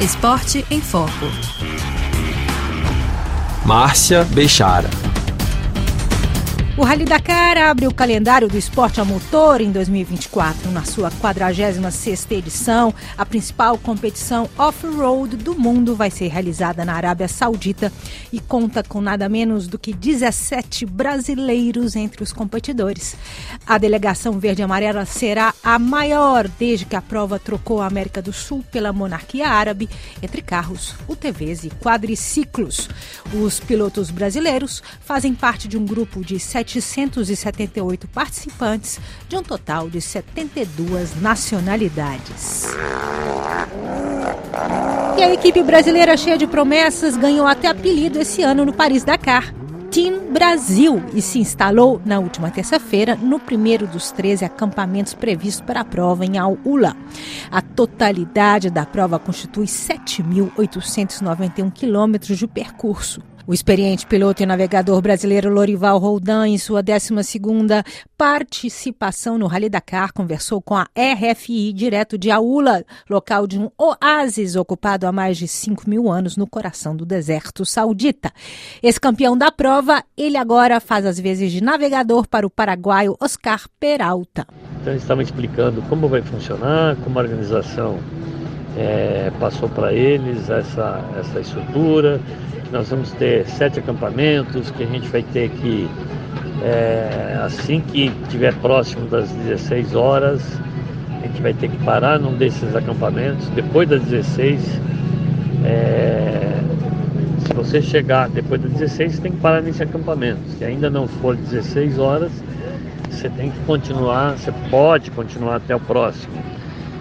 Esporte em Foco. Márcia Bechara. O Rally Dakar abre o calendário do esporte a motor em 2024. Na sua 46ª edição, a principal competição off-road do mundo vai ser realizada na Arábia Saudita e conta com nada menos do que 17 brasileiros entre os competidores. A delegação verde amarela será a maior desde que a prova trocou a América do Sul pela monarquia árabe entre carros, UTVs e quadriciclos. Os pilotos brasileiros fazem parte de um grupo de sete 778 participantes, de um total de 72 nacionalidades. E a equipe brasileira cheia de promessas ganhou até apelido esse ano no Paris-Dakar. Team Brasil e se instalou na última terça-feira no primeiro dos 13 acampamentos previstos para a prova em Al-Ula. A totalidade da prova constitui 7.891 quilômetros de percurso. O experiente piloto e navegador brasileiro Lorival Roldan, em sua 12ª participação no Rally Dakar, conversou com a RFI direto de Aula, local de um oásis ocupado há mais de 5 mil anos no coração do deserto saudita. Esse campeão da prova, ele agora faz as vezes de navegador para o paraguaio Oscar Peralta. Então, eles estavam explicando como vai funcionar, como a organização é, passou para eles essa, essa estrutura, nós vamos ter sete acampamentos que a gente vai ter que, é, assim que estiver próximo das 16 horas, a gente vai ter que parar num desses acampamentos. Depois das 16, é, se você chegar depois das 16, você tem que parar nesse acampamento. Se ainda não for 16 horas, você tem que continuar, você pode continuar até o próximo.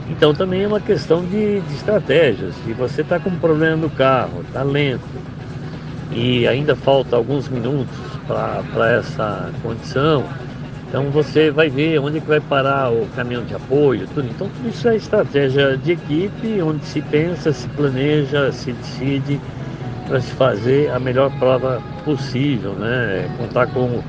Então também é uma questão de, de estratégias. Se você está com um problema no carro, está lento, e ainda falta alguns minutos para essa condição. Então você vai ver onde é que vai parar o caminhão de apoio, tudo. Então tudo isso é estratégia de equipe, onde se pensa, se planeja, se decide para se fazer a melhor prova possível, né? Contar com,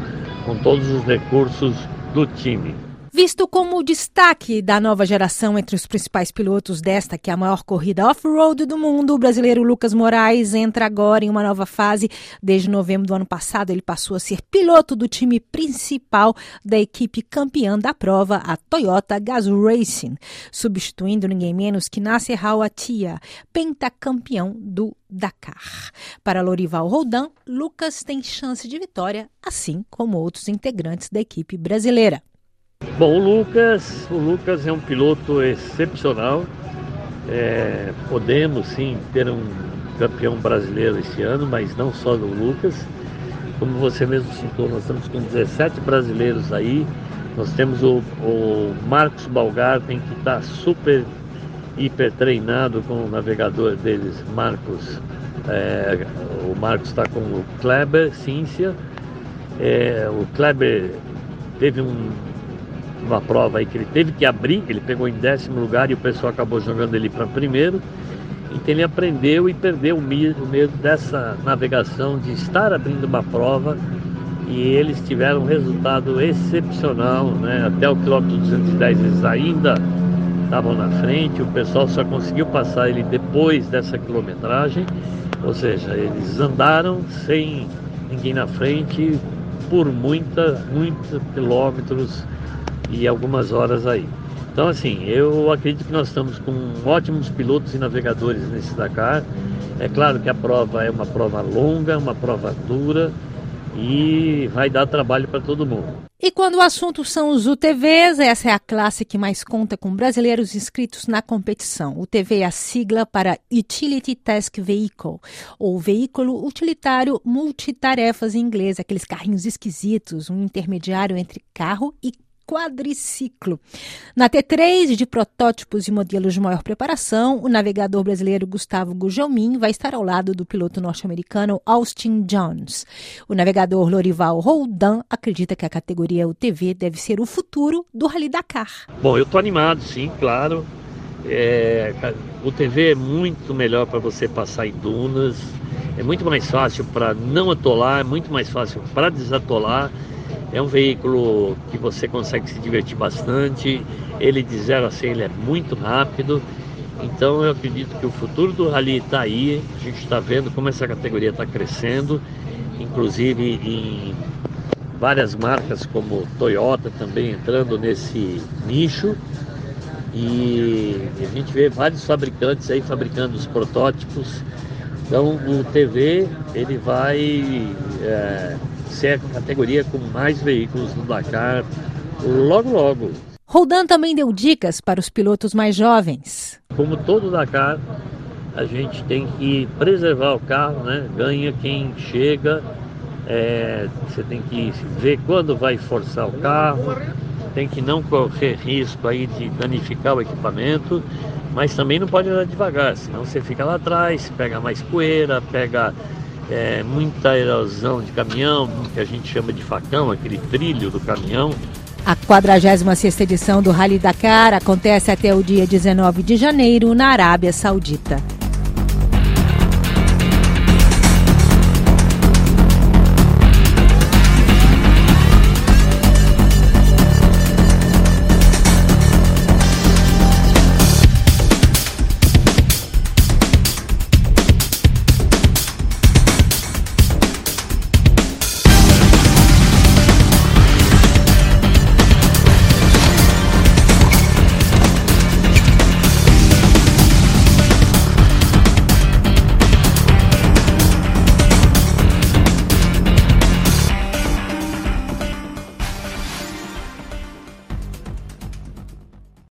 com todos os recursos do time. Visto como destaque da nova geração entre os principais pilotos desta, que é a maior corrida off-road do mundo, o brasileiro Lucas Moraes entra agora em uma nova fase. Desde novembro do ano passado, ele passou a ser piloto do time principal da equipe campeã da prova, a Toyota Gazoo Racing, substituindo ninguém menos que Nasser Al-Attiyah, pentacampeão do Dakar. Para Lorival Roldan, Lucas tem chance de vitória, assim como outros integrantes da equipe brasileira. Bom, o Lucas, o Lucas é um piloto excepcional. É, podemos sim ter um campeão brasileiro esse ano, mas não só do Lucas. Como você mesmo citou, nós estamos com 17 brasileiros aí. Nós temos o, o Marcos Balgarten, que está super, hiper treinado com o navegador deles, Marcos. É, o Marcos está com o Kleber Cíncia. É, o Kleber teve um uma prova aí que ele teve que abrir, ele pegou em décimo lugar e o pessoal acabou jogando ele para primeiro. Então ele aprendeu e perdeu o medo, o medo dessa navegação, de estar abrindo uma prova e eles tiveram um resultado excepcional, né? Até o quilômetro 210 eles ainda estavam na frente, o pessoal só conseguiu passar ele depois dessa quilometragem, ou seja, eles andaram sem ninguém na frente por muita, muitos quilômetros e algumas horas aí. Então, assim, eu acredito que nós estamos com ótimos pilotos e navegadores nesse Dakar. É claro que a prova é uma prova longa, uma prova dura e vai dar trabalho para todo mundo. E quando o assunto são os UTVs, essa é a classe que mais conta com brasileiros inscritos na competição. O UTV é a sigla para Utility Task Vehicle, ou veículo utilitário multitarefas em inglês, aqueles carrinhos esquisitos, um intermediário entre carro e quadriciclo. Na T3 de protótipos e modelos de maior preparação, o navegador brasileiro Gustavo Gugelmin vai estar ao lado do piloto norte-americano Austin Jones. O navegador Lorival Roldan acredita que a categoria UTV deve ser o futuro do Rally Dakar. Bom, eu estou animado, sim, claro. É, o TV é muito melhor para você passar em dunas, é muito mais fácil para não atolar, é muito mais fácil para desatolar é um veículo que você consegue se divertir bastante. Ele de 0 a 100 ele é muito rápido Então eu acredito que o futuro do rally está aí. A gente está vendo como essa categoria está crescendo, inclusive em várias marcas como Toyota também entrando nesse nicho. E a gente vê vários fabricantes aí fabricando os protótipos. Então o TV ele vai é, ser a categoria com mais veículos no Dakar logo logo. Roldan também deu dicas para os pilotos mais jovens. Como todo Dakar, a gente tem que preservar o carro, né? Ganha quem chega. É, você tem que ver quando vai forçar o carro, tem que não correr risco aí de danificar o equipamento, mas também não pode andar devagar, senão você fica lá atrás, pega mais poeira, pega é, muita erosão de caminhão, que a gente chama de facão, aquele trilho do caminhão. A 46ª edição do Rally Dakar acontece até o dia 19 de janeiro na Arábia Saudita.